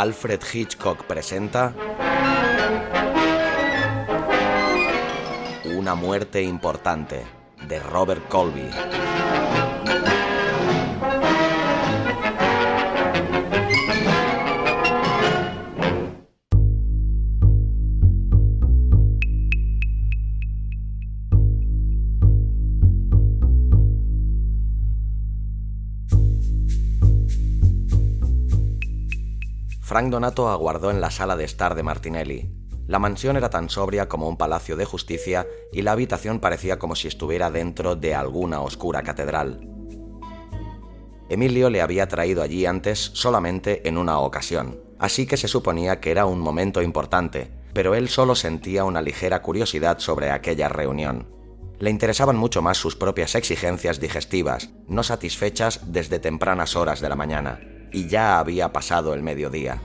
Alfred Hitchcock presenta Una muerte importante de Robert Colby. Frank Donato aguardó en la sala de estar de Martinelli. La mansión era tan sobria como un palacio de justicia y la habitación parecía como si estuviera dentro de alguna oscura catedral. Emilio le había traído allí antes solamente en una ocasión, así que se suponía que era un momento importante, pero él solo sentía una ligera curiosidad sobre aquella reunión. Le interesaban mucho más sus propias exigencias digestivas, no satisfechas desde tempranas horas de la mañana y ya había pasado el mediodía.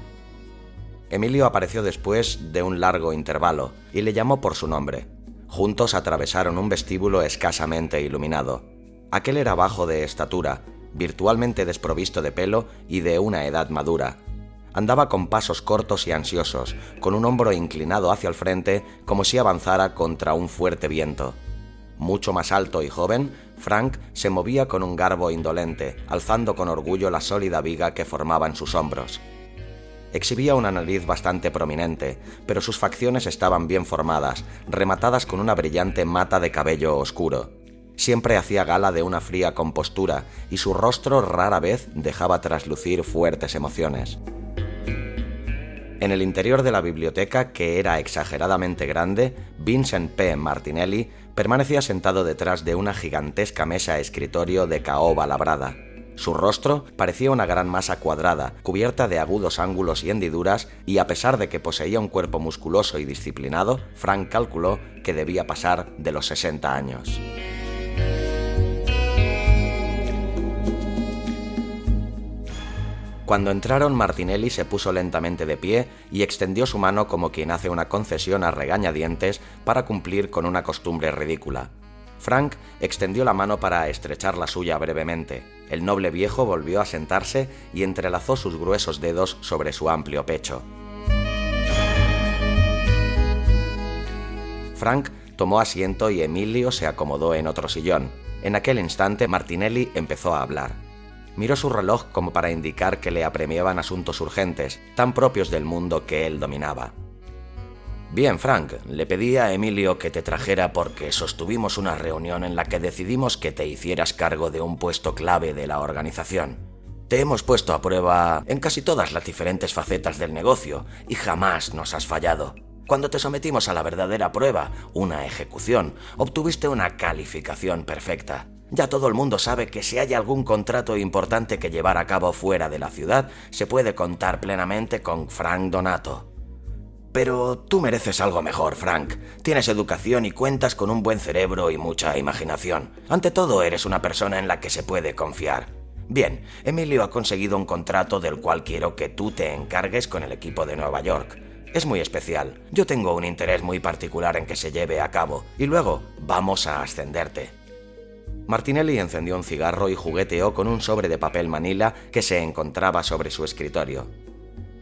Emilio apareció después de un largo intervalo y le llamó por su nombre. Juntos atravesaron un vestíbulo escasamente iluminado. Aquel era bajo de estatura, virtualmente desprovisto de pelo y de una edad madura. Andaba con pasos cortos y ansiosos, con un hombro inclinado hacia el frente como si avanzara contra un fuerte viento. Mucho más alto y joven, Frank se movía con un garbo indolente, alzando con orgullo la sólida viga que formaba en sus hombros. Exhibía una nariz bastante prominente, pero sus facciones estaban bien formadas, rematadas con una brillante mata de cabello oscuro. Siempre hacía gala de una fría compostura y su rostro rara vez dejaba traslucir fuertes emociones. En el interior de la biblioteca, que era exageradamente grande, Vincent P. Martinelli permanecía sentado detrás de una gigantesca mesa escritorio de caoba labrada. Su rostro parecía una gran masa cuadrada, cubierta de agudos ángulos y hendiduras, y a pesar de que poseía un cuerpo musculoso y disciplinado, Frank calculó que debía pasar de los 60 años. Cuando entraron, Martinelli se puso lentamente de pie y extendió su mano como quien hace una concesión a regañadientes para cumplir con una costumbre ridícula. Frank extendió la mano para estrechar la suya brevemente. El noble viejo volvió a sentarse y entrelazó sus gruesos dedos sobre su amplio pecho. Frank tomó asiento y Emilio se acomodó en otro sillón. En aquel instante Martinelli empezó a hablar miró su reloj como para indicar que le apremiaban asuntos urgentes, tan propios del mundo que él dominaba. Bien, Frank, le pedí a Emilio que te trajera porque sostuvimos una reunión en la que decidimos que te hicieras cargo de un puesto clave de la organización. Te hemos puesto a prueba en casi todas las diferentes facetas del negocio y jamás nos has fallado. Cuando te sometimos a la verdadera prueba, una ejecución, obtuviste una calificación perfecta. Ya todo el mundo sabe que si hay algún contrato importante que llevar a cabo fuera de la ciudad, se puede contar plenamente con Frank Donato. Pero tú mereces algo mejor, Frank. Tienes educación y cuentas con un buen cerebro y mucha imaginación. Ante todo, eres una persona en la que se puede confiar. Bien, Emilio ha conseguido un contrato del cual quiero que tú te encargues con el equipo de Nueva York. Es muy especial. Yo tengo un interés muy particular en que se lleve a cabo y luego vamos a ascenderte. Martinelli encendió un cigarro y jugueteó con un sobre de papel manila que se encontraba sobre su escritorio.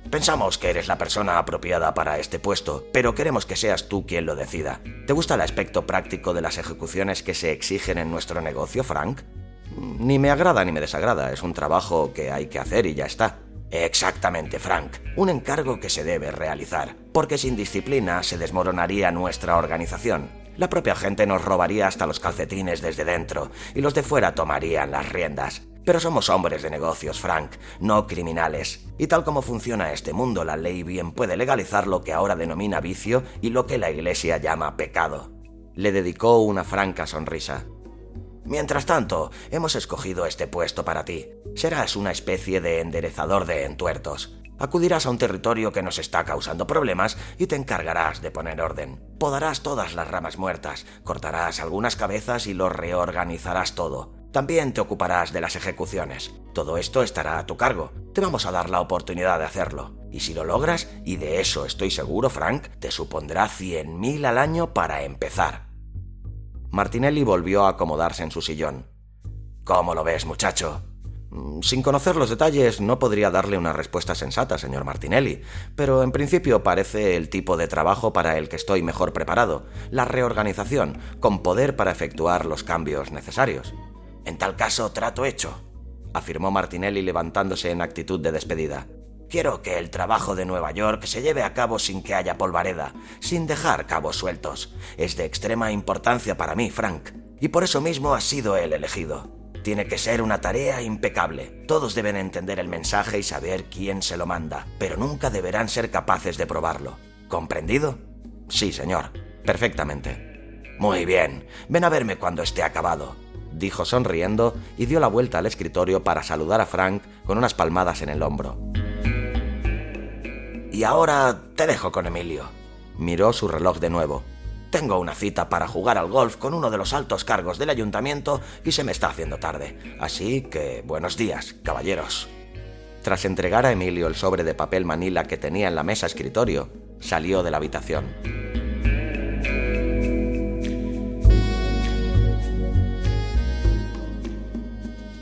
Pensamos que eres la persona apropiada para este puesto, pero queremos que seas tú quien lo decida. ¿Te gusta el aspecto práctico de las ejecuciones que se exigen en nuestro negocio, Frank? Ni me agrada ni me desagrada, es un trabajo que hay que hacer y ya está. Exactamente, Frank. Un encargo que se debe realizar, porque sin disciplina se desmoronaría nuestra organización. La propia gente nos robaría hasta los calcetines desde dentro y los de fuera tomarían las riendas. Pero somos hombres de negocios, Frank, no criminales. Y tal como funciona este mundo, la ley bien puede legalizar lo que ahora denomina vicio y lo que la Iglesia llama pecado. Le dedicó una franca sonrisa. Mientras tanto, hemos escogido este puesto para ti. Serás una especie de enderezador de entuertos. Acudirás a un territorio que nos está causando problemas y te encargarás de poner orden. Podarás todas las ramas muertas, cortarás algunas cabezas y lo reorganizarás todo. También te ocuparás de las ejecuciones. Todo esto estará a tu cargo. Te vamos a dar la oportunidad de hacerlo. Y si lo logras, y de eso estoy seguro, Frank, te supondrá 100.000 al año para empezar. Martinelli volvió a acomodarse en su sillón. ¿Cómo lo ves, muchacho? Mm, sin conocer los detalles, no podría darle una respuesta sensata, señor Martinelli, pero en principio parece el tipo de trabajo para el que estoy mejor preparado, la reorganización, con poder para efectuar los cambios necesarios. En tal caso, trato hecho, afirmó Martinelli levantándose en actitud de despedida. Quiero que el trabajo de Nueva York se lleve a cabo sin que haya polvareda, sin dejar cabos sueltos. Es de extrema importancia para mí, Frank, y por eso mismo ha sido el elegido. Tiene que ser una tarea impecable. Todos deben entender el mensaje y saber quién se lo manda, pero nunca deberán ser capaces de probarlo. ¿Comprendido? Sí, señor. Perfectamente. Muy bien. Ven a verme cuando esté acabado dijo sonriendo y dio la vuelta al escritorio para saludar a Frank con unas palmadas en el hombro. Y ahora te dejo con Emilio. Miró su reloj de nuevo. Tengo una cita para jugar al golf con uno de los altos cargos del ayuntamiento y se me está haciendo tarde. Así que buenos días, caballeros. Tras entregar a Emilio el sobre de papel manila que tenía en la mesa escritorio, salió de la habitación.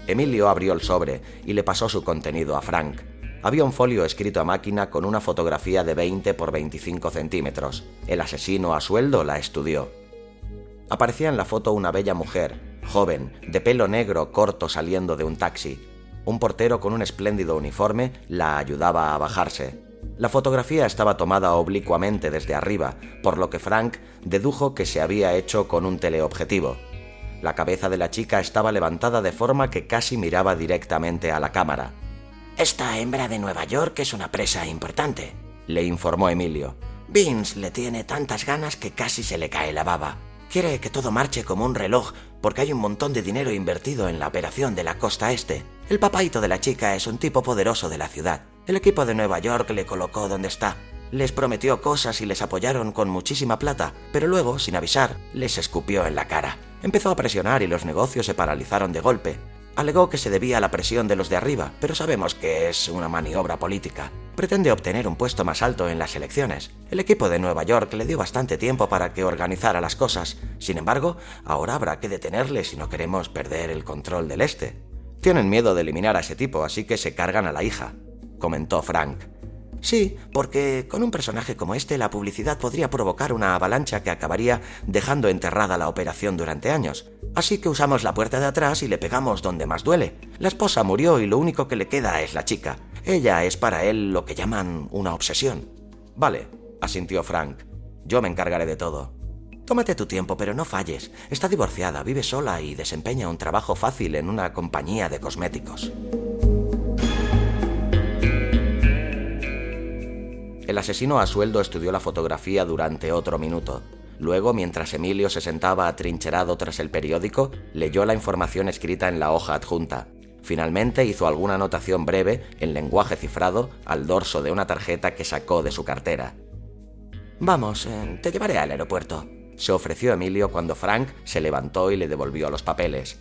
Emilio abrió el sobre y le pasó su contenido a Frank. Había un folio escrito a máquina con una fotografía de 20 por 25 centímetros. El asesino a sueldo la estudió. Aparecía en la foto una bella mujer, joven, de pelo negro corto saliendo de un taxi. Un portero con un espléndido uniforme la ayudaba a bajarse. La fotografía estaba tomada oblicuamente desde arriba, por lo que Frank dedujo que se había hecho con un teleobjetivo. La cabeza de la chica estaba levantada de forma que casi miraba directamente a la cámara. Esta hembra de Nueva York es una presa importante, le informó Emilio. Vince le tiene tantas ganas que casi se le cae la baba. Quiere que todo marche como un reloj porque hay un montón de dinero invertido en la operación de la costa este. El papaito de la chica es un tipo poderoso de la ciudad. El equipo de Nueva York le colocó donde está. Les prometió cosas y les apoyaron con muchísima plata, pero luego, sin avisar, les escupió en la cara. Empezó a presionar y los negocios se paralizaron de golpe. Alegó que se debía a la presión de los de arriba, pero sabemos que es una maniobra política. Pretende obtener un puesto más alto en las elecciones. El equipo de Nueva York le dio bastante tiempo para que organizara las cosas. Sin embargo, ahora habrá que detenerle si no queremos perder el control del este. Tienen miedo de eliminar a ese tipo, así que se cargan a la hija, comentó Frank. Sí, porque con un personaje como este la publicidad podría provocar una avalancha que acabaría dejando enterrada la operación durante años. Así que usamos la puerta de atrás y le pegamos donde más duele. La esposa murió y lo único que le queda es la chica. Ella es para él lo que llaman una obsesión. Vale, asintió Frank. Yo me encargaré de todo. Tómate tu tiempo, pero no falles. Está divorciada, vive sola y desempeña un trabajo fácil en una compañía de cosméticos. El asesino a sueldo estudió la fotografía durante otro minuto. Luego, mientras Emilio se sentaba atrincherado tras el periódico, leyó la información escrita en la hoja adjunta. Finalmente hizo alguna anotación breve, en lenguaje cifrado, al dorso de una tarjeta que sacó de su cartera. Vamos, eh, te llevaré al aeropuerto, se ofreció Emilio cuando Frank se levantó y le devolvió los papeles.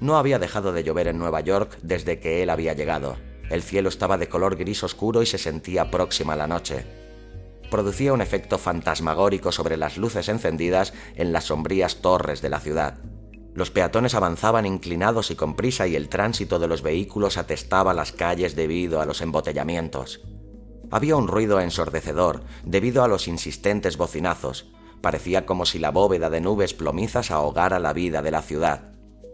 No había dejado de llover en Nueva York desde que él había llegado. El cielo estaba de color gris oscuro y se sentía próxima la noche. Producía un efecto fantasmagórico sobre las luces encendidas en las sombrías torres de la ciudad. Los peatones avanzaban inclinados y con prisa y el tránsito de los vehículos atestaba las calles debido a los embotellamientos. Había un ruido ensordecedor debido a los insistentes bocinazos. Parecía como si la bóveda de nubes plomizas ahogara la vida de la ciudad.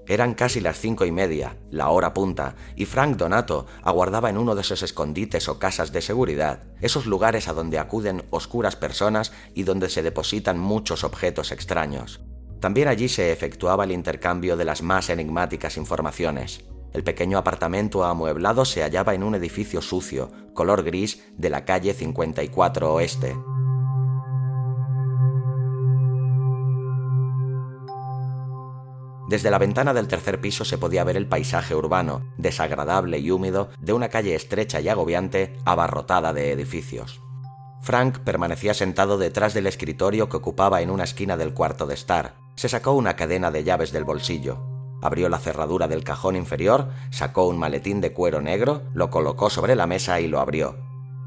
Eran casi las cinco y media, la hora punta, y Frank Donato aguardaba en uno de esos escondites o casas de seguridad, esos lugares a donde acuden oscuras personas y donde se depositan muchos objetos extraños. También allí se efectuaba el intercambio de las más enigmáticas informaciones. El pequeño apartamento amueblado se hallaba en un edificio sucio, color gris, de la calle 54 Oeste. Desde la ventana del tercer piso se podía ver el paisaje urbano, desagradable y húmedo, de una calle estrecha y agobiante, abarrotada de edificios. Frank permanecía sentado detrás del escritorio que ocupaba en una esquina del cuarto de estar. Se sacó una cadena de llaves del bolsillo. Abrió la cerradura del cajón inferior, sacó un maletín de cuero negro, lo colocó sobre la mesa y lo abrió.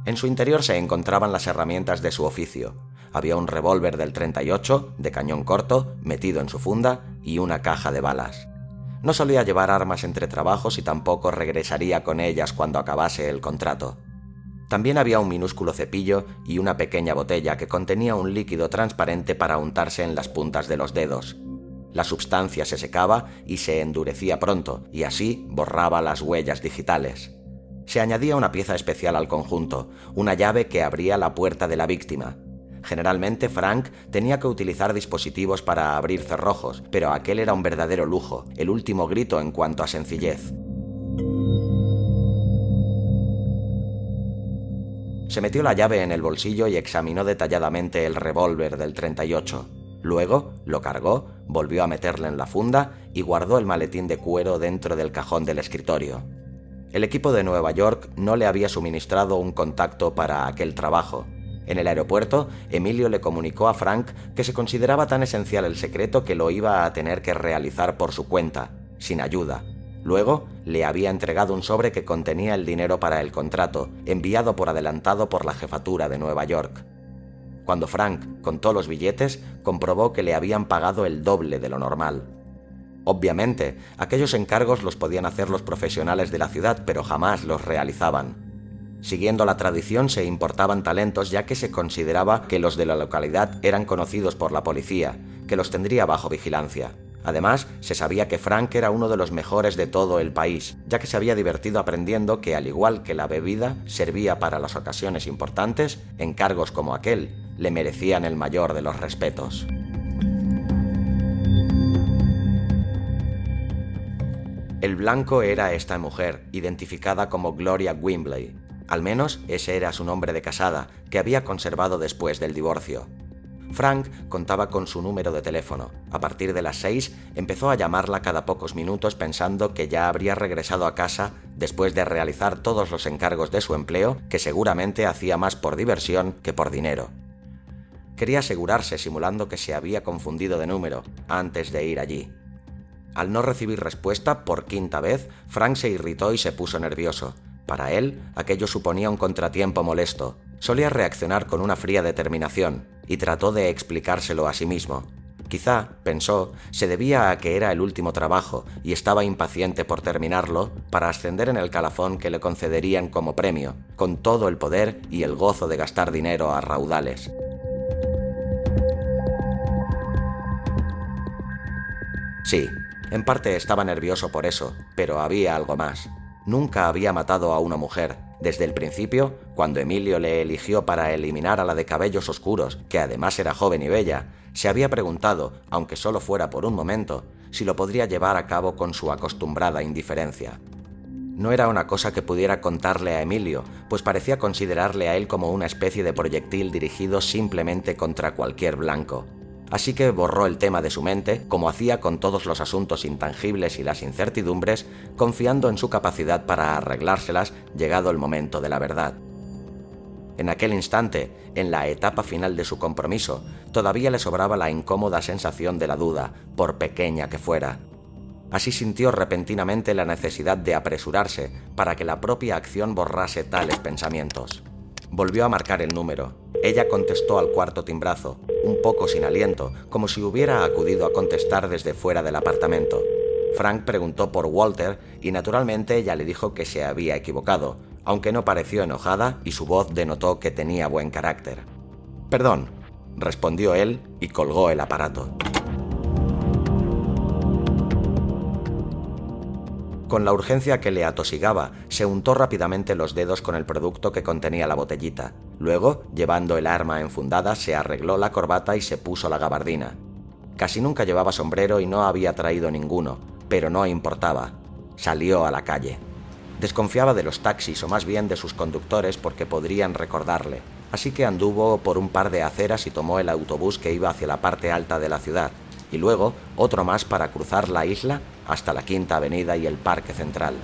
En su interior se encontraban las herramientas de su oficio, había un revólver del 38, de cañón corto, metido en su funda, y una caja de balas. No solía llevar armas entre trabajos y tampoco regresaría con ellas cuando acabase el contrato. También había un minúsculo cepillo y una pequeña botella que contenía un líquido transparente para untarse en las puntas de los dedos. La sustancia se secaba y se endurecía pronto, y así borraba las huellas digitales. Se añadía una pieza especial al conjunto, una llave que abría la puerta de la víctima, Generalmente Frank tenía que utilizar dispositivos para abrir cerrojos, pero aquel era un verdadero lujo, el último grito en cuanto a sencillez. Se metió la llave en el bolsillo y examinó detalladamente el revólver del 38. Luego lo cargó, volvió a meterle en la funda y guardó el maletín de cuero dentro del cajón del escritorio. El equipo de Nueva York no le había suministrado un contacto para aquel trabajo, en el aeropuerto, Emilio le comunicó a Frank que se consideraba tan esencial el secreto que lo iba a tener que realizar por su cuenta, sin ayuda. Luego, le había entregado un sobre que contenía el dinero para el contrato, enviado por adelantado por la jefatura de Nueva York. Cuando Frank contó los billetes, comprobó que le habían pagado el doble de lo normal. Obviamente, aquellos encargos los podían hacer los profesionales de la ciudad, pero jamás los realizaban. Siguiendo la tradición se importaban talentos ya que se consideraba que los de la localidad eran conocidos por la policía, que los tendría bajo vigilancia. Además, se sabía que Frank era uno de los mejores de todo el país, ya que se había divertido aprendiendo que al igual que la bebida servía para las ocasiones importantes, encargos como aquel le merecían el mayor de los respetos. El blanco era esta mujer, identificada como Gloria Wimbley, al menos ese era su nombre de casada, que había conservado después del divorcio. Frank contaba con su número de teléfono. A partir de las seis empezó a llamarla cada pocos minutos pensando que ya habría regresado a casa después de realizar todos los encargos de su empleo, que seguramente hacía más por diversión que por dinero. Quería asegurarse simulando que se había confundido de número antes de ir allí. Al no recibir respuesta por quinta vez, Frank se irritó y se puso nervioso. Para él, aquello suponía un contratiempo molesto. Solía reaccionar con una fría determinación, y trató de explicárselo a sí mismo. Quizá, pensó, se debía a que era el último trabajo y estaba impaciente por terminarlo para ascender en el calafón que le concederían como premio, con todo el poder y el gozo de gastar dinero a raudales. Sí, en parte estaba nervioso por eso, pero había algo más nunca había matado a una mujer. Desde el principio, cuando Emilio le eligió para eliminar a la de cabellos oscuros, que además era joven y bella, se había preguntado, aunque solo fuera por un momento, si lo podría llevar a cabo con su acostumbrada indiferencia. No era una cosa que pudiera contarle a Emilio, pues parecía considerarle a él como una especie de proyectil dirigido simplemente contra cualquier blanco así que borró el tema de su mente, como hacía con todos los asuntos intangibles y las incertidumbres, confiando en su capacidad para arreglárselas llegado el momento de la verdad. En aquel instante, en la etapa final de su compromiso, todavía le sobraba la incómoda sensación de la duda, por pequeña que fuera. Así sintió repentinamente la necesidad de apresurarse para que la propia acción borrase tales pensamientos. Volvió a marcar el número. Ella contestó al cuarto timbrazo, un poco sin aliento, como si hubiera acudido a contestar desde fuera del apartamento. Frank preguntó por Walter y naturalmente ella le dijo que se había equivocado, aunque no pareció enojada y su voz denotó que tenía buen carácter. Perdón, respondió él y colgó el aparato. Con la urgencia que le atosigaba, se untó rápidamente los dedos con el producto que contenía la botellita. Luego, llevando el arma enfundada, se arregló la corbata y se puso la gabardina. Casi nunca llevaba sombrero y no había traído ninguno, pero no importaba. Salió a la calle. Desconfiaba de los taxis o más bien de sus conductores porque podrían recordarle, así que anduvo por un par de aceras y tomó el autobús que iba hacia la parte alta de la ciudad. Y luego otro más para cruzar la isla hasta la Quinta Avenida y el Parque Central.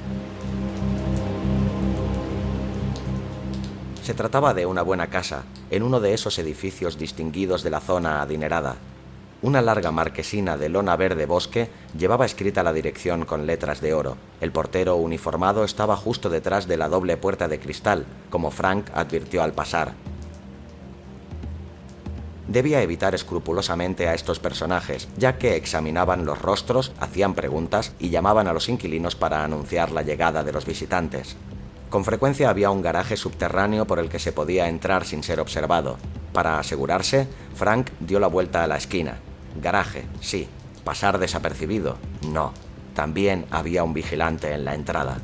Se trataba de una buena casa, en uno de esos edificios distinguidos de la zona adinerada. Una larga marquesina de lona verde bosque llevaba escrita la dirección con letras de oro. El portero uniformado estaba justo detrás de la doble puerta de cristal, como Frank advirtió al pasar. Debía evitar escrupulosamente a estos personajes, ya que examinaban los rostros, hacían preguntas y llamaban a los inquilinos para anunciar la llegada de los visitantes. Con frecuencia había un garaje subterráneo por el que se podía entrar sin ser observado. Para asegurarse, Frank dio la vuelta a la esquina. Garaje, sí. Pasar desapercibido, no. También había un vigilante en la entrada.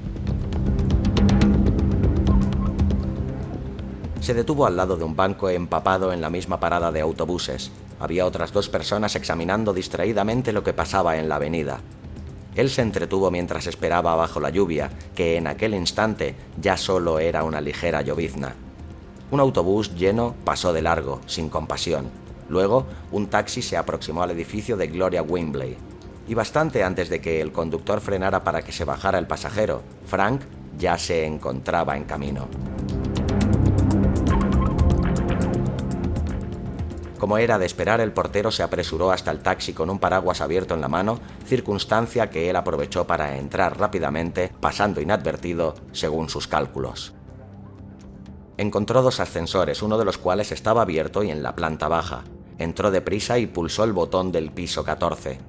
Se detuvo al lado de un banco empapado en la misma parada de autobuses. Había otras dos personas examinando distraídamente lo que pasaba en la avenida. Él se entretuvo mientras esperaba bajo la lluvia, que en aquel instante ya solo era una ligera llovizna. Un autobús lleno pasó de largo, sin compasión. Luego, un taxi se aproximó al edificio de Gloria Wimbley. Y bastante antes de que el conductor frenara para que se bajara el pasajero, Frank ya se encontraba en camino. Como era de esperar, el portero se apresuró hasta el taxi con un paraguas abierto en la mano, circunstancia que él aprovechó para entrar rápidamente, pasando inadvertido según sus cálculos. Encontró dos ascensores, uno de los cuales estaba abierto y en la planta baja. Entró deprisa y pulsó el botón del piso 14.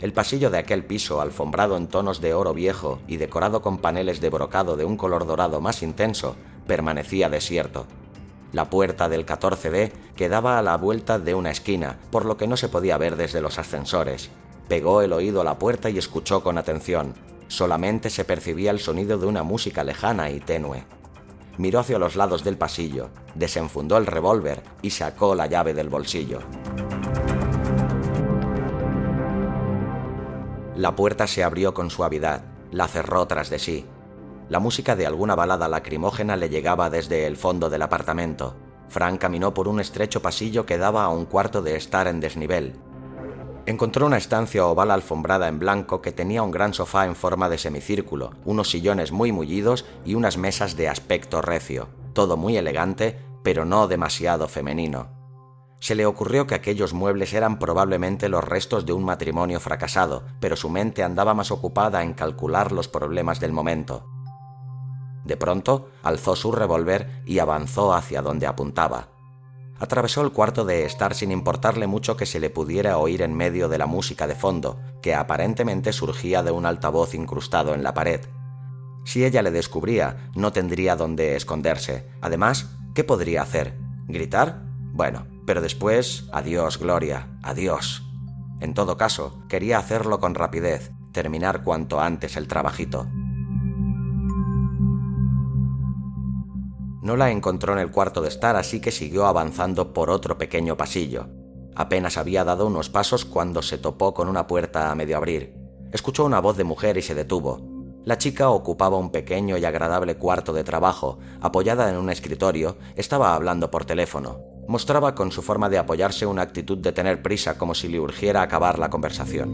El pasillo de aquel piso, alfombrado en tonos de oro viejo y decorado con paneles de brocado de un color dorado más intenso, permanecía desierto. La puerta del 14D quedaba a la vuelta de una esquina, por lo que no se podía ver desde los ascensores. Pegó el oído a la puerta y escuchó con atención. Solamente se percibía el sonido de una música lejana y tenue. Miró hacia los lados del pasillo, desenfundó el revólver y sacó la llave del bolsillo. La puerta se abrió con suavidad, la cerró tras de sí la música de alguna balada lacrimógena le llegaba desde el fondo del apartamento. Frank caminó por un estrecho pasillo que daba a un cuarto de estar en desnivel. Encontró una estancia oval alfombrada en blanco que tenía un gran sofá en forma de semicírculo, unos sillones muy mullidos y unas mesas de aspecto recio. Todo muy elegante, pero no demasiado femenino. Se le ocurrió que aquellos muebles eran probablemente los restos de un matrimonio fracasado, pero su mente andaba más ocupada en calcular los problemas del momento. De pronto, alzó su revólver y avanzó hacia donde apuntaba. Atravesó el cuarto de estar sin importarle mucho que se le pudiera oír en medio de la música de fondo, que aparentemente surgía de un altavoz incrustado en la pared. Si ella le descubría, no tendría dónde esconderse. Además, ¿qué podría hacer? ¿Gritar? Bueno, pero después, adiós, Gloria, adiós. En todo caso, quería hacerlo con rapidez, terminar cuanto antes el trabajito. No la encontró en el cuarto de estar, así que siguió avanzando por otro pequeño pasillo. Apenas había dado unos pasos cuando se topó con una puerta a medio abrir. Escuchó una voz de mujer y se detuvo. La chica ocupaba un pequeño y agradable cuarto de trabajo. Apoyada en un escritorio, estaba hablando por teléfono. Mostraba con su forma de apoyarse una actitud de tener prisa como si le urgiera acabar la conversación.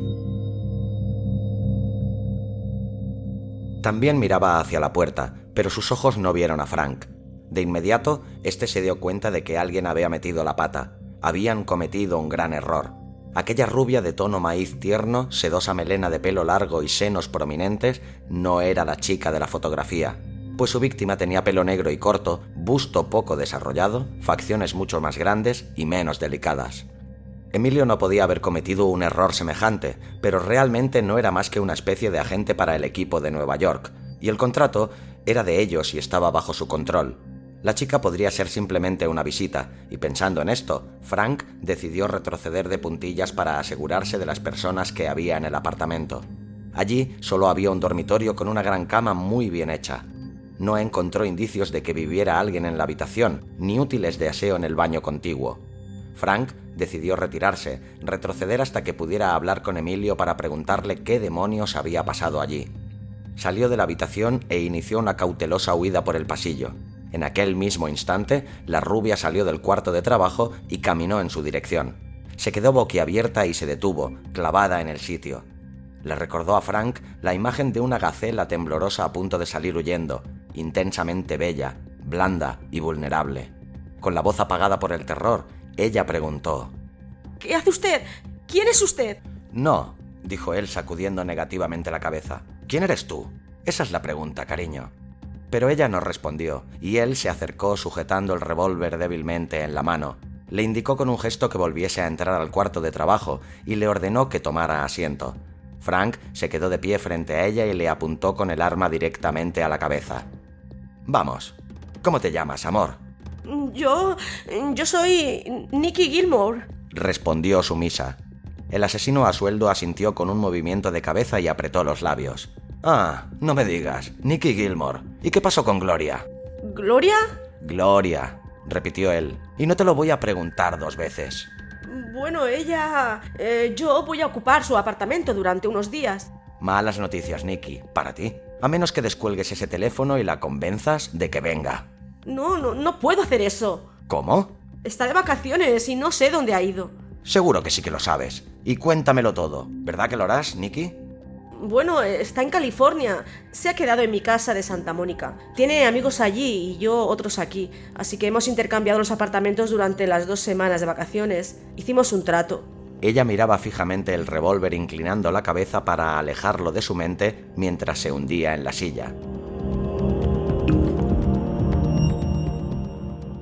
También miraba hacia la puerta, pero sus ojos no vieron a Frank. De inmediato, este se dio cuenta de que alguien había metido la pata. Habían cometido un gran error. Aquella rubia de tono maíz tierno, sedosa melena de pelo largo y senos prominentes, no era la chica de la fotografía, pues su víctima tenía pelo negro y corto, busto poco desarrollado, facciones mucho más grandes y menos delicadas. Emilio no podía haber cometido un error semejante, pero realmente no era más que una especie de agente para el equipo de Nueva York, y el contrato era de ellos y estaba bajo su control. La chica podría ser simplemente una visita, y pensando en esto, Frank decidió retroceder de puntillas para asegurarse de las personas que había en el apartamento. Allí solo había un dormitorio con una gran cama muy bien hecha. No encontró indicios de que viviera alguien en la habitación, ni útiles de aseo en el baño contiguo. Frank decidió retirarse, retroceder hasta que pudiera hablar con Emilio para preguntarle qué demonios había pasado allí. Salió de la habitación e inició una cautelosa huida por el pasillo. En aquel mismo instante, la rubia salió del cuarto de trabajo y caminó en su dirección. Se quedó boquiabierta y se detuvo, clavada en el sitio. Le recordó a Frank la imagen de una gacela temblorosa a punto de salir huyendo, intensamente bella, blanda y vulnerable. Con la voz apagada por el terror, ella preguntó ¿Qué hace usted? ¿Quién es usted? No, dijo él sacudiendo negativamente la cabeza. ¿Quién eres tú? Esa es la pregunta, cariño. Pero ella no respondió, y él se acercó sujetando el revólver débilmente en la mano. Le indicó con un gesto que volviese a entrar al cuarto de trabajo y le ordenó que tomara asiento. Frank se quedó de pie frente a ella y le apuntó con el arma directamente a la cabeza. Vamos, ¿cómo te llamas, amor? Yo... yo soy Nicky Gilmore. Respondió sumisa. El asesino a sueldo asintió con un movimiento de cabeza y apretó los labios. Ah, no me digas. Nicky Gilmore. ¿Y qué pasó con Gloria? ¿Gloria? Gloria, repitió él. Y no te lo voy a preguntar dos veces. Bueno, ella... eh, yo voy a ocupar su apartamento durante unos días. Malas noticias, Nicky, para ti. A menos que descuelgues ese teléfono y la convenzas de que venga. No, no, no puedo hacer eso. ¿Cómo? Está de vacaciones y no sé dónde ha ido. Seguro que sí que lo sabes. Y cuéntamelo todo. ¿Verdad que lo harás, Nicky? Bueno, está en California. Se ha quedado en mi casa de Santa Mónica. Tiene amigos allí y yo otros aquí. Así que hemos intercambiado los apartamentos durante las dos semanas de vacaciones. Hicimos un trato. Ella miraba fijamente el revólver inclinando la cabeza para alejarlo de su mente mientras se hundía en la silla.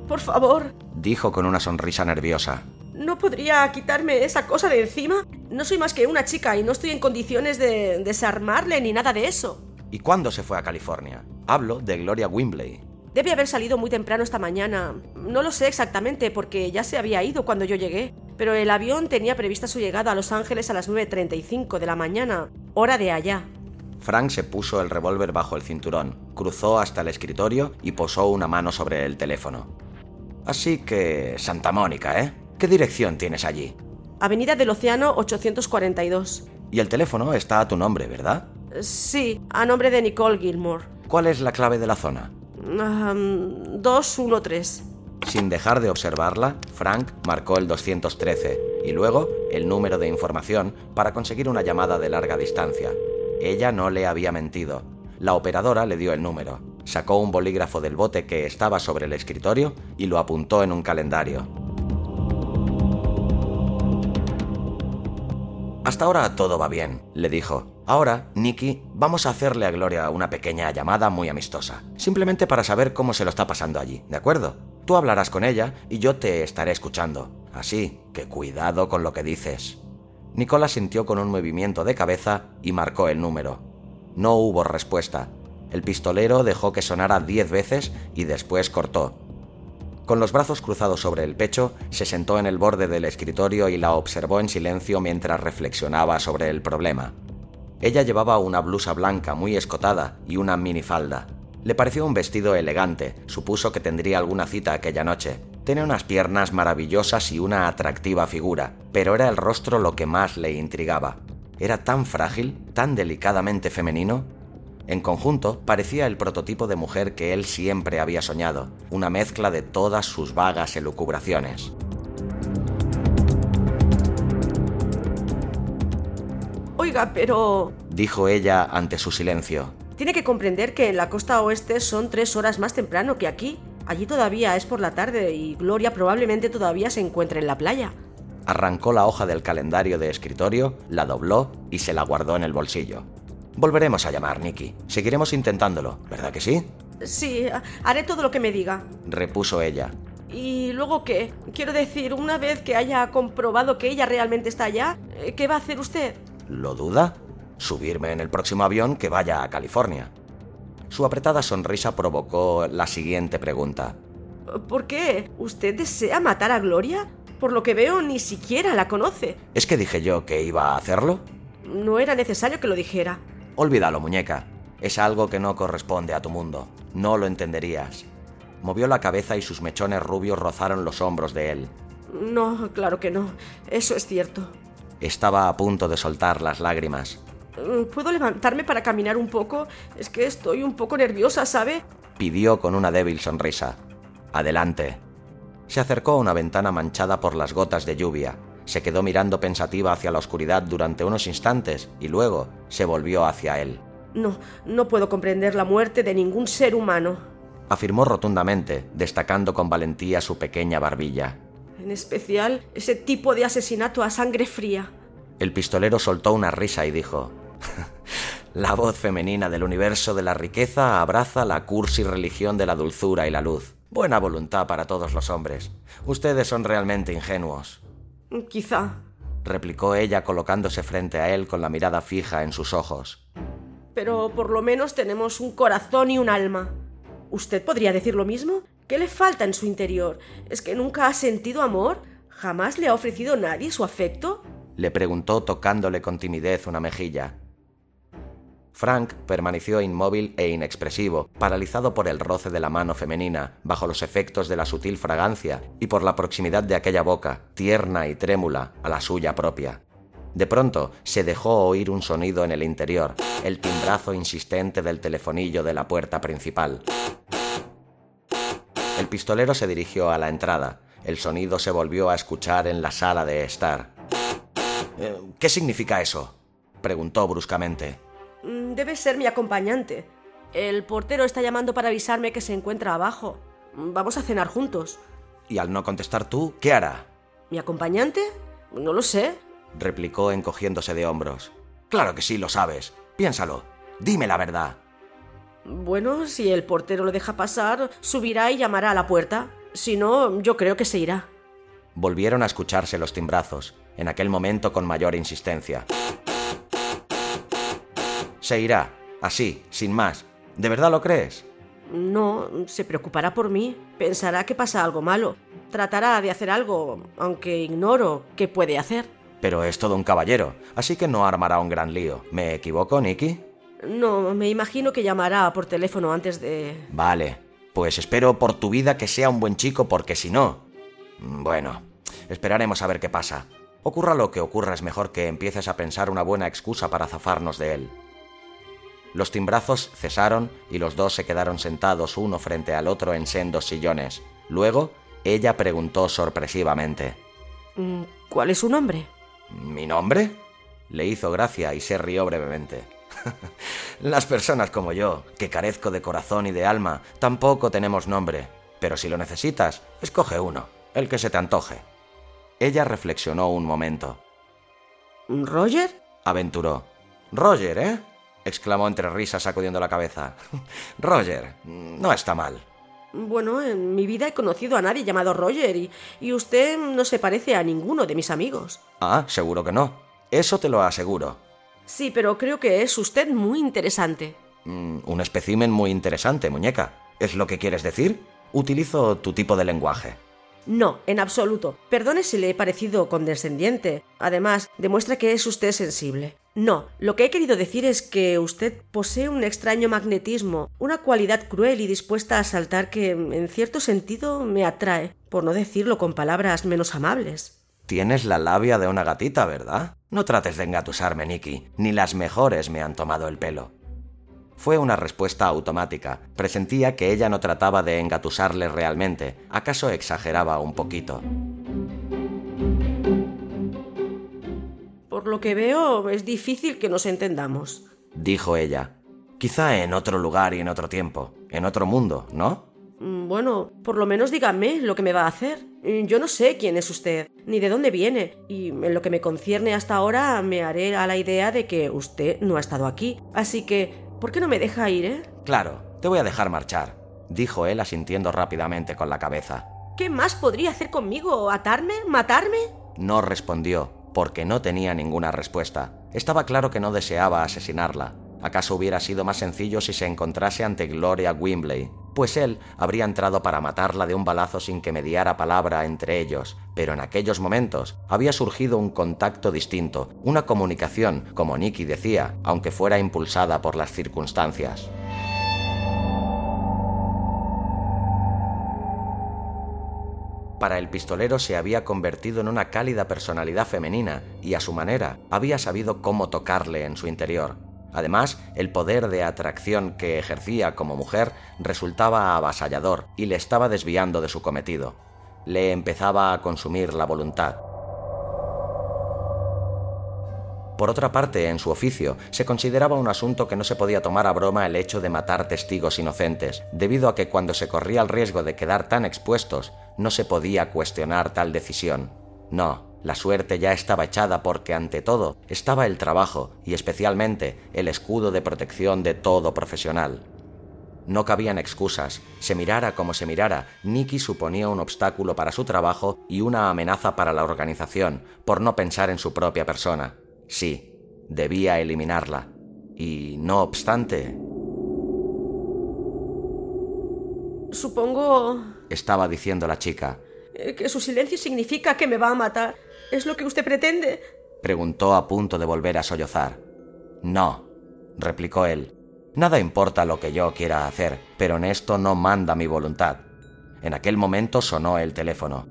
Por favor, Dijo con una sonrisa nerviosa. ¿No podría quitarme esa cosa de encima? No soy más que una chica y no estoy en condiciones de desarmarle ni nada de eso. ¿Y cuándo se fue a California? Hablo de Gloria Wimbley. Debe haber salido muy temprano esta mañana. No lo sé exactamente porque ya se había ido cuando yo llegué. Pero el avión tenía prevista su llegada a Los Ángeles a las 9.35 de la mañana, hora de allá. Frank se puso el revólver bajo el cinturón, cruzó hasta el escritorio y posó una mano sobre el teléfono. Así que... Santa Mónica, ¿eh? ¿Qué dirección tienes allí? Avenida del Océano 842. Y el teléfono está a tu nombre, ¿verdad? Sí, a nombre de Nicole Gilmore. ¿Cuál es la clave de la zona? Ahm, 213. Sin dejar de observarla, Frank marcó el 213 y luego el número de información para conseguir una llamada de larga distancia. Ella no le había mentido. La operadora le dio el número, sacó un bolígrafo del bote que estaba sobre el escritorio y lo apuntó en un calendario. Hasta ahora todo va bien, le dijo. Ahora, Nicky, vamos a hacerle a Gloria una pequeña llamada muy amistosa, simplemente para saber cómo se lo está pasando allí, ¿de acuerdo? Tú hablarás con ella y yo te estaré escuchando. Así que cuidado con lo que dices. Nicola sintió con un movimiento de cabeza y marcó el número. No hubo respuesta. El pistolero dejó que sonara diez veces y después cortó. Con los brazos cruzados sobre el pecho, se sentó en el borde del escritorio y la observó en silencio mientras reflexionaba sobre el problema. Ella llevaba una blusa blanca muy escotada y una minifalda. Le pareció un vestido elegante, supuso que tendría alguna cita aquella noche. Tenía unas piernas maravillosas y una atractiva figura, pero era el rostro lo que más le intrigaba. Era tan frágil, tan delicadamente femenino. En conjunto, parecía el prototipo de mujer que él siempre había soñado, una mezcla de todas sus vagas elucubraciones. Oiga, pero... Dijo ella ante su silencio. Tiene que comprender que en la costa oeste son tres horas más temprano que aquí. Allí todavía es por la tarde y Gloria probablemente todavía se encuentra en la playa. Arrancó la hoja del calendario de escritorio, la dobló y se la guardó en el bolsillo. Volveremos a llamar, Nicky. Seguiremos intentándolo, ¿verdad que sí? Sí, haré todo lo que me diga. repuso ella. ¿Y luego qué? Quiero decir, una vez que haya comprobado que ella realmente está allá, eh, ¿qué va a hacer usted? ¿Lo duda? Subirme en el próximo avión que vaya a California. Su apretada sonrisa provocó la siguiente pregunta. ¿Por qué? ¿Usted desea matar a Gloria? Por lo que veo, ni siquiera la conoce. ¿Es que dije yo que iba a hacerlo? No era necesario que lo dijera. Olvídalo, muñeca. Es algo que no corresponde a tu mundo. No lo entenderías. Movió la cabeza y sus mechones rubios rozaron los hombros de él. No, claro que no. Eso es cierto. Estaba a punto de soltar las lágrimas. Mm, ¿Puedo levantarme para caminar un poco? Es que estoy un poco nerviosa, ¿sabe? Pidió con una débil sonrisa. Adelante. Se acercó a una ventana manchada por las gotas de lluvia. Se quedó mirando pensativa hacia la oscuridad durante unos instantes y luego se volvió hacia él. No, no puedo comprender la muerte de ningún ser humano, afirmó rotundamente, destacando con valentía su pequeña barbilla. En especial ese tipo de asesinato a sangre fría. El pistolero soltó una risa y dijo, La voz femenina del universo de la riqueza abraza la cursi religión de la dulzura y la luz. Buena voluntad para todos los hombres. Ustedes son realmente ingenuos. Quizá, replicó ella colocándose frente a él con la mirada fija en sus ojos. Pero por lo menos tenemos un corazón y un alma. ¿Usted podría decir lo mismo? ¿Qué le falta en su interior? ¿Es que nunca ha sentido amor? ¿Jamás le ha ofrecido nadie su afecto? Le preguntó tocándole con timidez una mejilla. Frank permaneció inmóvil e inexpresivo, paralizado por el roce de la mano femenina, bajo los efectos de la sutil fragancia y por la proximidad de aquella boca, tierna y trémula, a la suya propia. De pronto se dejó oír un sonido en el interior, el timbrazo insistente del telefonillo de la puerta principal. El pistolero se dirigió a la entrada. El sonido se volvió a escuchar en la sala de estar. Eh, ¿Qué significa eso? preguntó bruscamente. Debe ser mi acompañante. El portero está llamando para avisarme que se encuentra abajo. Vamos a cenar juntos. ¿Y al no contestar tú, qué hará? ¿Mi acompañante? No lo sé, replicó encogiéndose de hombros. Claro que sí, lo sabes. Piénsalo. Dime la verdad. Bueno, si el portero lo deja pasar, subirá y llamará a la puerta. Si no, yo creo que se irá. Volvieron a escucharse los timbrazos, en aquel momento con mayor insistencia. Se irá, así, sin más. ¿De verdad lo crees? No, se preocupará por mí. Pensará que pasa algo malo. Tratará de hacer algo, aunque ignoro qué puede hacer. Pero es todo un caballero, así que no armará un gran lío. ¿Me equivoco, Nicky? No, me imagino que llamará por teléfono antes de... Vale, pues espero por tu vida que sea un buen chico porque si no... Bueno, esperaremos a ver qué pasa. Ocurra lo que ocurra es mejor que empieces a pensar una buena excusa para zafarnos de él. Los timbrazos cesaron y los dos se quedaron sentados uno frente al otro en sendos sillones. Luego, ella preguntó sorpresivamente. Mm, ¿Cuál es su nombre? ¿Mi nombre? Le hizo gracia y se rió brevemente. Las personas como yo, que carezco de corazón y de alma, tampoco tenemos nombre. Pero si lo necesitas, escoge uno, el que se te antoje. Ella reflexionó un momento. ¿Roger? aventuró. Roger, ¿eh? Exclamó entre risas sacudiendo la cabeza. Roger, no está mal. Bueno, en mi vida he conocido a nadie llamado Roger y, y, usted no se parece a ninguno de mis amigos. Ah, seguro que no. Eso te lo aseguro. Sí, pero creo que es usted muy interesante. Mm, un espécimen muy interesante, muñeca. ¿Es lo que quieres decir? Utilizo tu tipo de lenguaje. No, en absoluto. Perdone si le he parecido condescendiente. Además, demuestra que es usted sensible. No, lo que he querido decir es que usted posee un extraño magnetismo, una cualidad cruel y dispuesta a saltar que, en cierto sentido, me atrae, por no decirlo con palabras menos amables. Tienes la labia de una gatita, ¿verdad? No trates de engatusarme, Nicky. Ni las mejores me han tomado el pelo. Fue una respuesta automática. Presentía que ella no trataba de engatusarle realmente. ¿Acaso exageraba un poquito? Por lo que veo, es difícil que nos entendamos. Dijo ella. Quizá en otro lugar y en otro tiempo. En otro mundo, ¿no? Mm, bueno, por lo menos dígame lo que me va a hacer. Mm, yo no sé quién es usted, ni de dónde viene, y en lo que me concierne hasta ahora me haré a la idea de que usted no ha estado aquí. Así que, ¿por qué no me deja ir, eh? Claro, te voy a dejar marchar, dijo él asintiendo rápidamente con la cabeza. ¿Qué más podría hacer conmigo? ¿Atarme? ¿Matarme? No respondió, porque no tenía ninguna respuesta. Estaba claro que no deseaba asesinarla. ¿Acaso hubiera sido más sencillo si se encontrase ante Gloria Wimbley? Pues él habría entrado para matarla de un balazo sin que mediara palabra entre ellos, pero en aquellos momentos había surgido un contacto distinto, una comunicación, como Nicky decía, aunque fuera impulsada por las circunstancias. Para el pistolero se había convertido en una cálida personalidad femenina y a su manera había sabido cómo tocarle en su interior. Además, el poder de atracción que ejercía como mujer resultaba avasallador y le estaba desviando de su cometido. Le empezaba a consumir la voluntad. Por otra parte, en su oficio, se consideraba un asunto que no se podía tomar a broma el hecho de matar testigos inocentes, debido a que cuando se corría el riesgo de quedar tan expuestos, no se podía cuestionar tal decisión. No, la suerte ya estaba echada porque ante todo estaba el trabajo y especialmente el escudo de protección de todo profesional. No cabían excusas. Se mirara como se mirara, Nicky suponía un obstáculo para su trabajo y una amenaza para la organización, por no pensar en su propia persona. Sí, debía eliminarla. Y no obstante... Supongo... estaba diciendo la chica. Eh, que su silencio significa que me va a matar. ¿Es lo que usted pretende? preguntó a punto de volver a sollozar. No, replicó él. Nada importa lo que yo quiera hacer, pero en esto no manda mi voluntad. En aquel momento sonó el teléfono.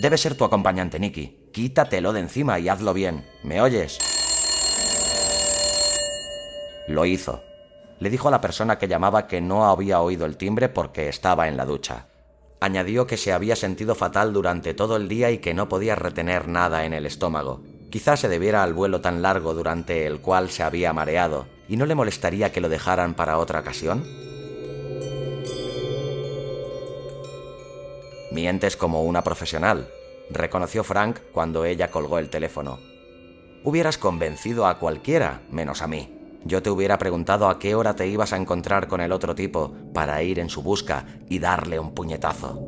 Debe ser tu acompañante, Nicky. Quítatelo de encima y hazlo bien. ¿Me oyes? Lo hizo. Le dijo a la persona que llamaba que no había oído el timbre porque estaba en la ducha. Añadió que se había sentido fatal durante todo el día y que no podía retener nada en el estómago. Quizás se debiera al vuelo tan largo durante el cual se había mareado, y no le molestaría que lo dejaran para otra ocasión. Mientes como una profesional, reconoció Frank cuando ella colgó el teléfono. Hubieras convencido a cualquiera, menos a mí. Yo te hubiera preguntado a qué hora te ibas a encontrar con el otro tipo para ir en su busca y darle un puñetazo.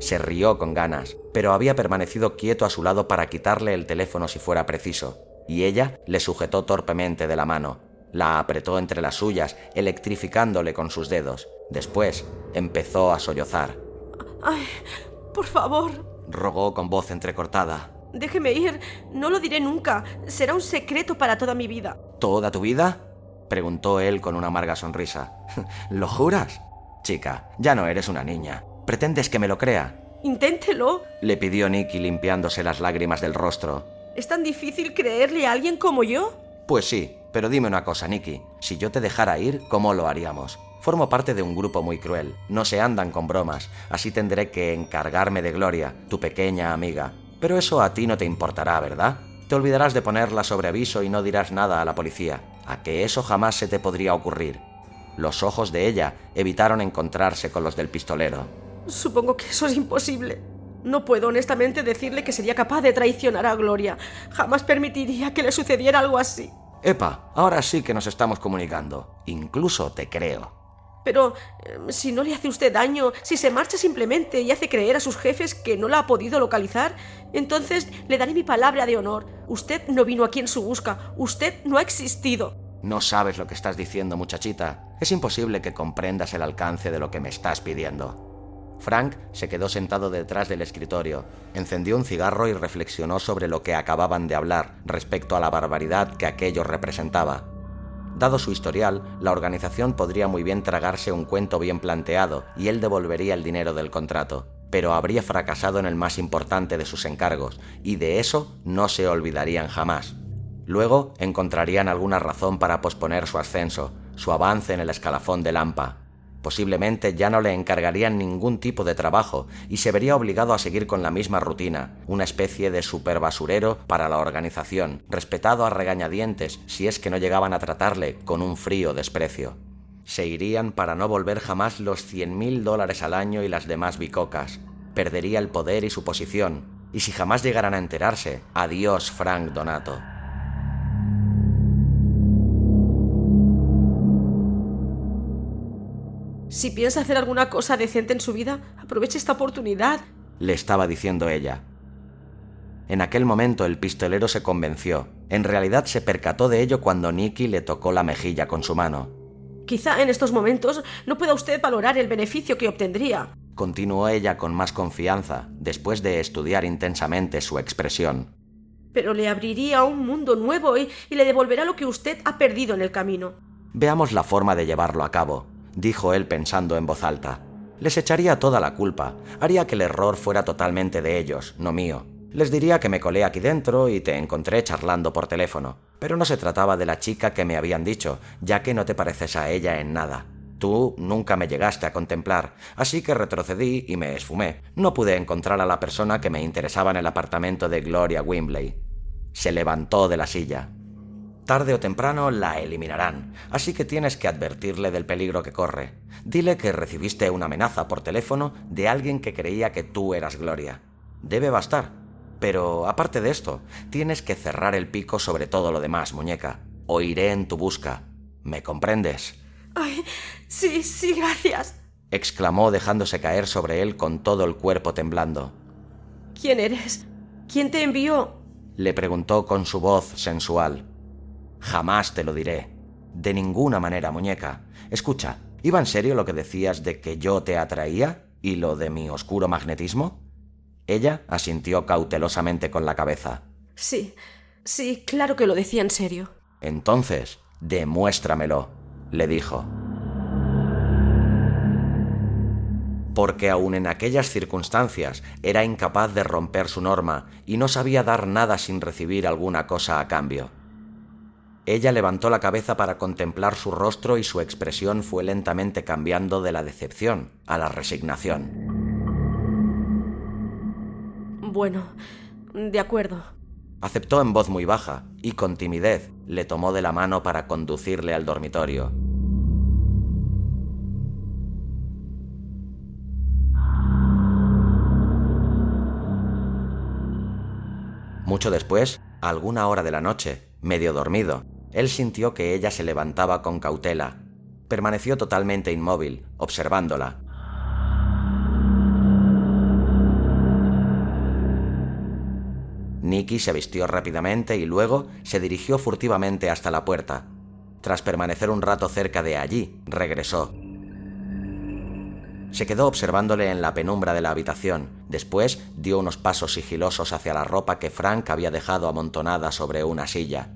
Se rió con ganas, pero había permanecido quieto a su lado para quitarle el teléfono si fuera preciso, y ella le sujetó torpemente de la mano. La apretó entre las suyas, electrificándole con sus dedos. Después empezó a sollozar. Ay, por favor. Rogó con voz entrecortada. Déjeme ir. No lo diré nunca. Será un secreto para toda mi vida. ¿Toda tu vida? Preguntó él con una amarga sonrisa. ¿Lo juras? Chica, ya no eres una niña. ¿Pretendes que me lo crea? Inténtelo. Le pidió Nicky limpiándose las lágrimas del rostro. ¿Es tan difícil creerle a alguien como yo? Pues sí, pero dime una cosa, Nicky. Si yo te dejara ir, ¿cómo lo haríamos? Formo parte de un grupo muy cruel. No se andan con bromas. Así tendré que encargarme de Gloria, tu pequeña amiga. Pero eso a ti no te importará, ¿verdad? Te olvidarás de ponerla sobre aviso y no dirás nada a la policía. A que eso jamás se te podría ocurrir. Los ojos de ella evitaron encontrarse con los del pistolero. Supongo que eso es imposible. No puedo honestamente decirle que sería capaz de traicionar a Gloria. Jamás permitiría que le sucediera algo así. Epa, ahora sí que nos estamos comunicando. Incluso te creo. Pero eh, si no le hace usted daño, si se marcha simplemente y hace creer a sus jefes que no la ha podido localizar, entonces le daré mi palabra de honor. Usted no vino aquí en su busca, usted no ha existido. No sabes lo que estás diciendo, muchachita. Es imposible que comprendas el alcance de lo que me estás pidiendo. Frank se quedó sentado detrás del escritorio, encendió un cigarro y reflexionó sobre lo que acababan de hablar respecto a la barbaridad que aquello representaba. Dado su historial, la organización podría muy bien tragarse un cuento bien planteado y él devolvería el dinero del contrato, pero habría fracasado en el más importante de sus encargos, y de eso no se olvidarían jamás. Luego encontrarían alguna razón para posponer su ascenso, su avance en el escalafón de Lampa, Posiblemente ya no le encargarían ningún tipo de trabajo y se vería obligado a seguir con la misma rutina, una especie de superbasurero para la organización, respetado a regañadientes si es que no llegaban a tratarle con un frío desprecio. Se irían para no volver jamás los cien mil dólares al año y las demás bicocas. Perdería el poder y su posición, y si jamás llegaran a enterarse, adiós Frank Donato. Si piensa hacer alguna cosa decente en su vida, aproveche esta oportunidad. Le estaba diciendo ella. En aquel momento el pistolero se convenció. En realidad se percató de ello cuando Nicky le tocó la mejilla con su mano. Quizá en estos momentos no pueda usted valorar el beneficio que obtendría. Continuó ella con más confianza, después de estudiar intensamente su expresión. Pero le abriría un mundo nuevo y, y le devolverá lo que usted ha perdido en el camino. Veamos la forma de llevarlo a cabo dijo él pensando en voz alta. Les echaría toda la culpa, haría que el error fuera totalmente de ellos, no mío. Les diría que me colé aquí dentro y te encontré charlando por teléfono, pero no se trataba de la chica que me habían dicho, ya que no te pareces a ella en nada. Tú nunca me llegaste a contemplar, así que retrocedí y me esfumé. No pude encontrar a la persona que me interesaba en el apartamento de Gloria Wimbley. Se levantó de la silla. Tarde o temprano la eliminarán, así que tienes que advertirle del peligro que corre. Dile que recibiste una amenaza por teléfono de alguien que creía que tú eras Gloria. Debe bastar. Pero aparte de esto, tienes que cerrar el pico sobre todo lo demás, muñeca. O iré en tu busca. ¿Me comprendes? Ay, sí, sí, gracias. exclamó dejándose caer sobre él con todo el cuerpo temblando. ¿Quién eres? ¿Quién te envió? le preguntó con su voz sensual. Jamás te lo diré. De ninguna manera, muñeca. Escucha, ¿iba en serio lo que decías de que yo te atraía y lo de mi oscuro magnetismo? Ella asintió cautelosamente con la cabeza. Sí, sí, claro que lo decía en serio. Entonces, demuéstramelo, le dijo. Porque aun en aquellas circunstancias era incapaz de romper su norma y no sabía dar nada sin recibir alguna cosa a cambio. Ella levantó la cabeza para contemplar su rostro y su expresión fue lentamente cambiando de la decepción a la resignación. Bueno, de acuerdo. Aceptó en voz muy baja y con timidez le tomó de la mano para conducirle al dormitorio. Mucho después, a alguna hora de la noche, medio dormido, él sintió que ella se levantaba con cautela. Permaneció totalmente inmóvil, observándola. Nicky se vistió rápidamente y luego se dirigió furtivamente hasta la puerta. Tras permanecer un rato cerca de allí, regresó. Se quedó observándole en la penumbra de la habitación. Después dio unos pasos sigilosos hacia la ropa que Frank había dejado amontonada sobre una silla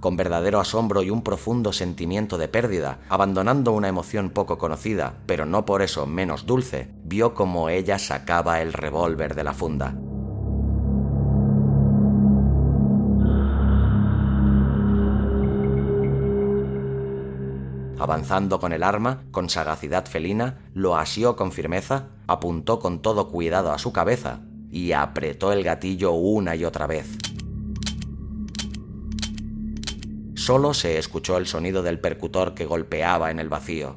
con verdadero asombro y un profundo sentimiento de pérdida, abandonando una emoción poco conocida, pero no por eso menos dulce, vio como ella sacaba el revólver de la funda. Avanzando con el arma, con sagacidad felina, lo asió con firmeza, apuntó con todo cuidado a su cabeza y apretó el gatillo una y otra vez. Solo se escuchó el sonido del percutor que golpeaba en el vacío.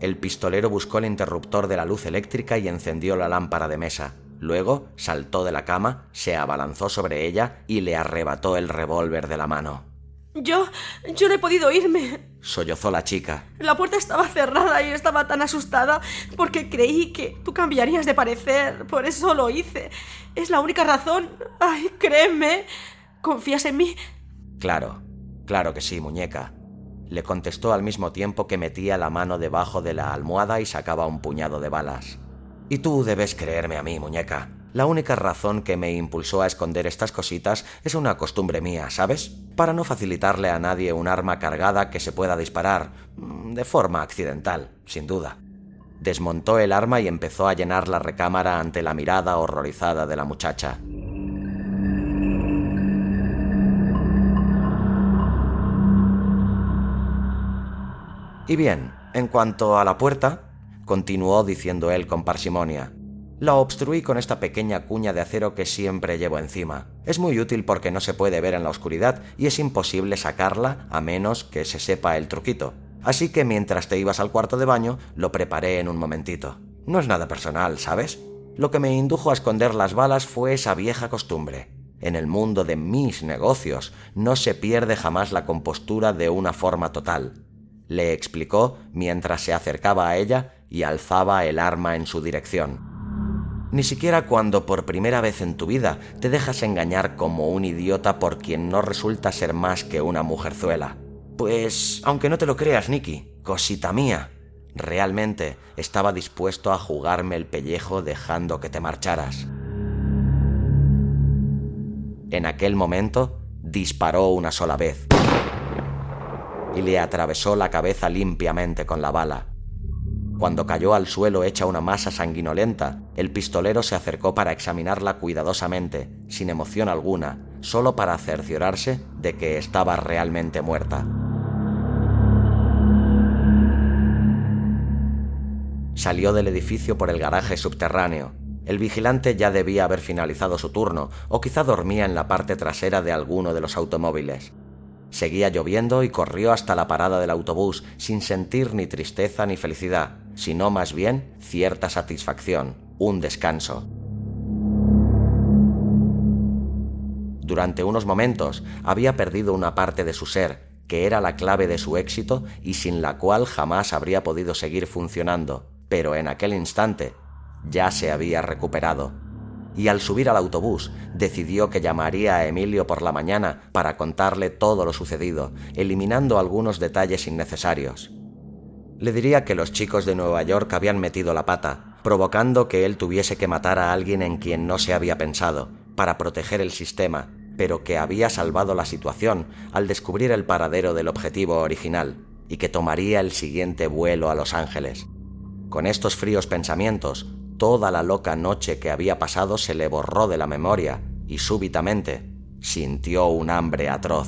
El pistolero buscó el interruptor de la luz eléctrica y encendió la lámpara de mesa. Luego saltó de la cama, se abalanzó sobre ella y le arrebató el revólver de la mano. Yo... yo no he podido irme. Sollozó la chica. La puerta estaba cerrada y estaba tan asustada porque creí que tú cambiarías de parecer. Por eso lo hice. Es la única razón. Ay, créeme. ¿Confías en mí? Claro, claro que sí, muñeca. Le contestó al mismo tiempo que metía la mano debajo de la almohada y sacaba un puñado de balas. Y tú debes creerme a mí, muñeca. La única razón que me impulsó a esconder estas cositas es una costumbre mía, ¿sabes? Para no facilitarle a nadie un arma cargada que se pueda disparar, mm, de forma accidental, sin duda. Desmontó el arma y empezó a llenar la recámara ante la mirada horrorizada de la muchacha. Y bien, en cuanto a la puerta, continuó diciendo él con parsimonia, la obstruí con esta pequeña cuña de acero que siempre llevo encima. Es muy útil porque no se puede ver en la oscuridad y es imposible sacarla a menos que se sepa el truquito. Así que mientras te ibas al cuarto de baño, lo preparé en un momentito. No es nada personal, ¿sabes? Lo que me indujo a esconder las balas fue esa vieja costumbre. En el mundo de mis negocios no se pierde jamás la compostura de una forma total le explicó mientras se acercaba a ella y alzaba el arma en su dirección. Ni siquiera cuando por primera vez en tu vida te dejas engañar como un idiota por quien no resulta ser más que una mujerzuela. Pues, aunque no te lo creas, Nicky, cosita mía, realmente estaba dispuesto a jugarme el pellejo dejando que te marcharas. En aquel momento disparó una sola vez y le atravesó la cabeza limpiamente con la bala. Cuando cayó al suelo hecha una masa sanguinolenta, el pistolero se acercó para examinarla cuidadosamente, sin emoción alguna, solo para cerciorarse de que estaba realmente muerta. Salió del edificio por el garaje subterráneo. El vigilante ya debía haber finalizado su turno, o quizá dormía en la parte trasera de alguno de los automóviles. Seguía lloviendo y corrió hasta la parada del autobús sin sentir ni tristeza ni felicidad, sino más bien cierta satisfacción, un descanso. Durante unos momentos había perdido una parte de su ser, que era la clave de su éxito y sin la cual jamás habría podido seguir funcionando, pero en aquel instante ya se había recuperado. Y al subir al autobús decidió que llamaría a Emilio por la mañana para contarle todo lo sucedido, eliminando algunos detalles innecesarios. Le diría que los chicos de Nueva York habían metido la pata, provocando que él tuviese que matar a alguien en quien no se había pensado, para proteger el sistema, pero que había salvado la situación al descubrir el paradero del objetivo original, y que tomaría el siguiente vuelo a Los Ángeles. Con estos fríos pensamientos, toda la loca noche que había pasado se le borró de la memoria y súbitamente sintió un hambre atroz.